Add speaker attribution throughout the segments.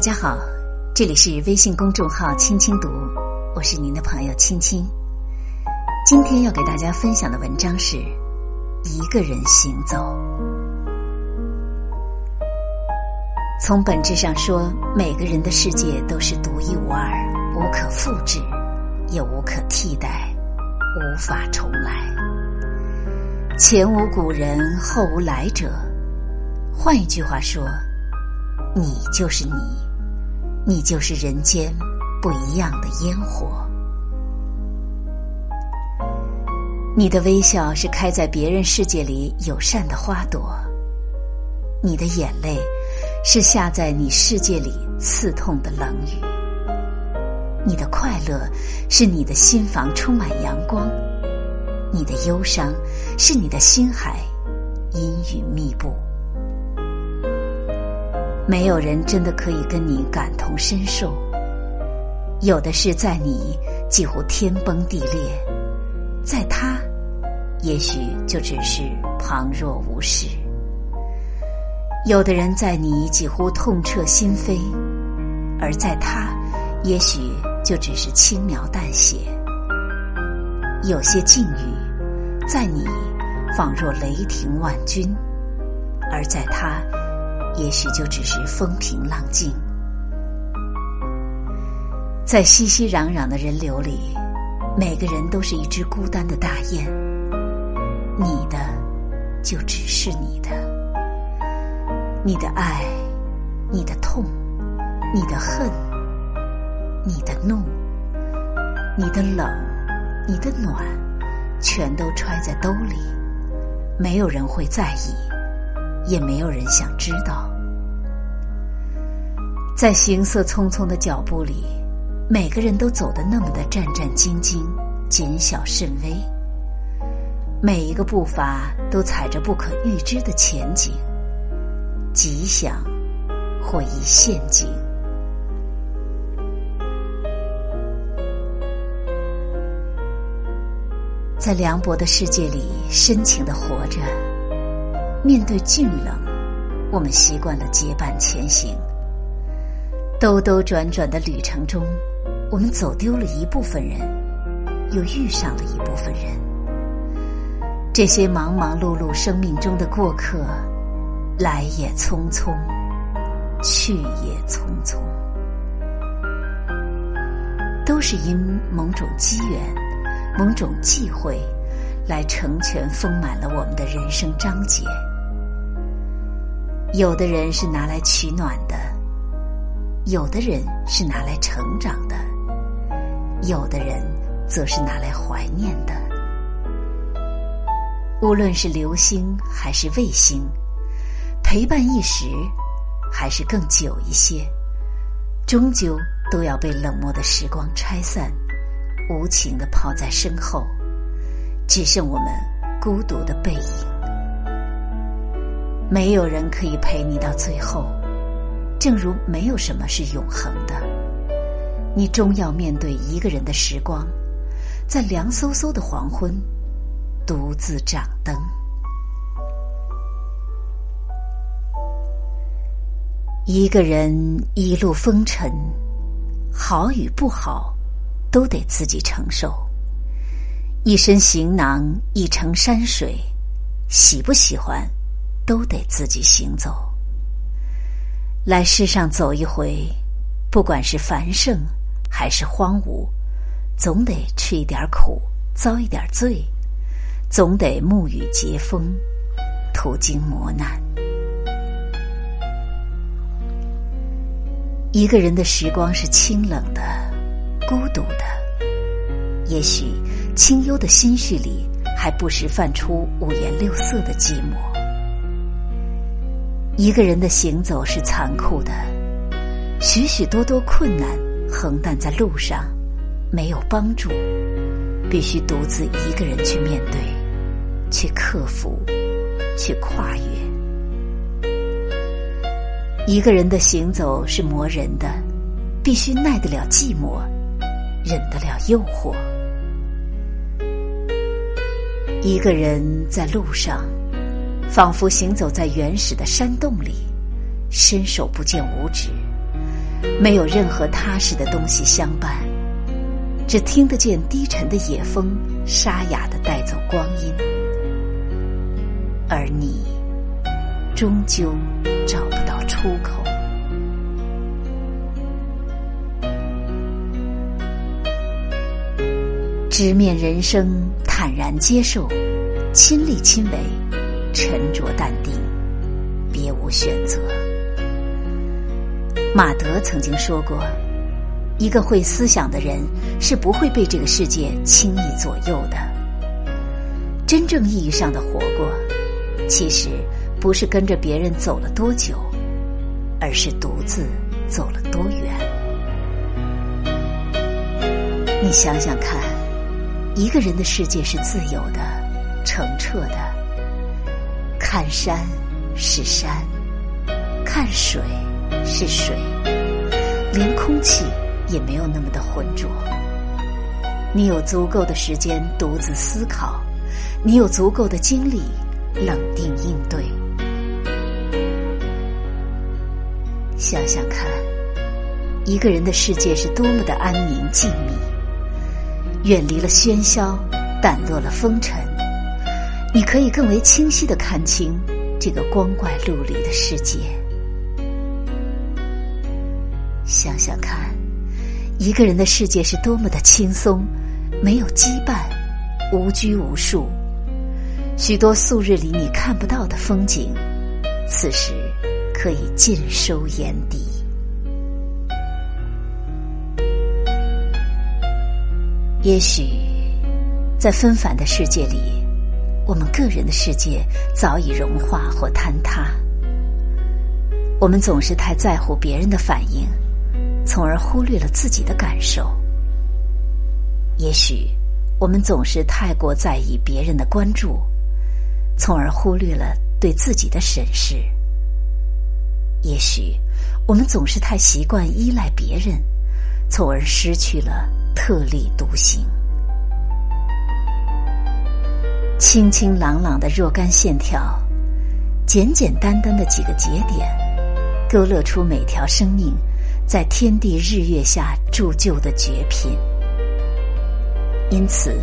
Speaker 1: 大家好，这里是微信公众号“青青读”，我是您的朋友青青。今天要给大家分享的文章是《一个人行走》。从本质上说，每个人的世界都是独一无二、无可复制，也无可替代，无法重来。前无古人，后无来者。换一句话说，你就是你，你就是人间不一样的烟火。你的微笑是开在别人世界里友善的花朵，你的眼泪是下在你世界里刺痛的冷雨，你的快乐是你的心房充满阳光，你的忧伤是你的心海阴雨密布。没有人真的可以跟你感同身受，有的是在你几乎天崩地裂，在他也许就只是旁若无事；有的人在你几乎痛彻心扉，而在他也许就只是轻描淡写。有些境遇在你仿若雷霆万钧，而在他。也许就只是风平浪静，在熙熙攘攘的人流里，每个人都是一只孤单的大雁。你的，就只是你的，你的爱，你的痛，你的恨，你的怒，你的冷，你的暖，全都揣在兜里，没有人会在意。也没有人想知道，在行色匆匆的脚步里，每个人都走得那么的战战兢兢、谨小慎微，每一个步伐都踩着不可预知的前景，吉祥或一陷阱。在凉薄的世界里，深情的活着。面对峻冷，我们习惯了结伴前行。兜兜转转的旅程中，我们走丢了一部分人，又遇上了一部分人。这些忙忙碌碌生命中的过客，来也匆匆，去也匆匆，都是因某种机缘、某种际会，来成全丰满了我们的人生章节。有的人是拿来取暖的，有的人是拿来成长的，有的人则是拿来怀念的。无论是流星还是卫星，陪伴一时还是更久一些，终究都要被冷漠的时光拆散，无情的抛在身后，只剩我们孤独的背影。没有人可以陪你到最后，正如没有什么是永恒的。你终要面对一个人的时光，在凉飕飕的黄昏，独自掌灯。一个人一路风尘，好与不好，都得自己承受。一身行囊，一程山水，喜不喜欢？都得自己行走，来世上走一回，不管是繁盛还是荒芜，总得吃一点苦，遭一点罪，总得沐雨接风，途经磨难。一个人的时光是清冷的、孤独的，也许清幽的心绪里，还不时泛出五颜六色的寂寞。一个人的行走是残酷的，许许多多困难横担在路上，没有帮助，必须独自一个人去面对，去克服，去跨越。一个人的行走是磨人的，必须耐得了寂寞，忍得了诱惑。一个人在路上。仿佛行走在原始的山洞里，伸手不见五指，没有任何踏实的东西相伴，只听得见低沉的野风沙哑的带走光阴，而你终究找不到出口。直面人生，坦然接受，亲力亲为，沉着淡定，别无选择。马德曾经说过：“一个会思想的人是不会被这个世界轻易左右的。真正意义上的活过，其实不是跟着别人走了多久，而是独自走了多远。你想想看。”一个人的世界是自由的、澄澈的。看山是山，看水是水，连空气也没有那么的浑浊。你有足够的时间独自思考，你有足够的精力冷静应对。想想看，一个人的世界是多么的安宁静谧。远离了喧嚣，淡落了风尘，你可以更为清晰的看清这个光怪陆离的世界。想想看，一个人的世界是多么的轻松，没有羁绊，无拘无束。许多素日里你看不到的风景，此时可以尽收眼底。也许，在纷繁的世界里，我们个人的世界早已融化或坍塌。我们总是太在乎别人的反应，从而忽略了自己的感受。也许，我们总是太过在意别人的关注，从而忽略了对自己的审视。也许，我们总是太习惯依赖别人，从而失去了。特立独行，清清朗朗的若干线条，简简单单的几个节点，勾勒出每条生命在天地日月下铸就的绝品。因此，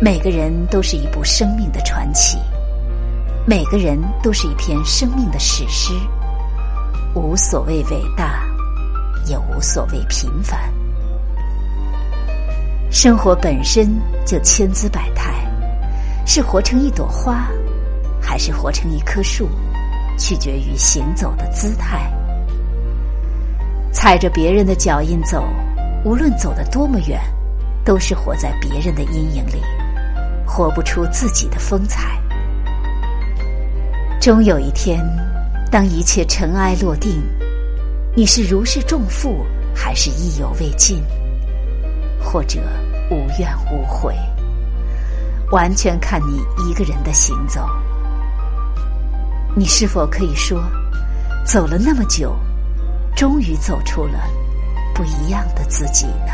Speaker 1: 每个人都是一部生命的传奇，每个人都是一篇生命的史诗。无所谓伟大，也无所谓平凡。生活本身就千姿百态，是活成一朵花，还是活成一棵树，取决于行走的姿态。踩着别人的脚印走，无论走得多么远，都是活在别人的阴影里，活不出自己的风采。终有一天，当一切尘埃落定，你是如释重负，还是意犹未尽？或者无怨无悔，完全看你一个人的行走。你是否可以说，走了那么久，终于走出了不一样的自己呢？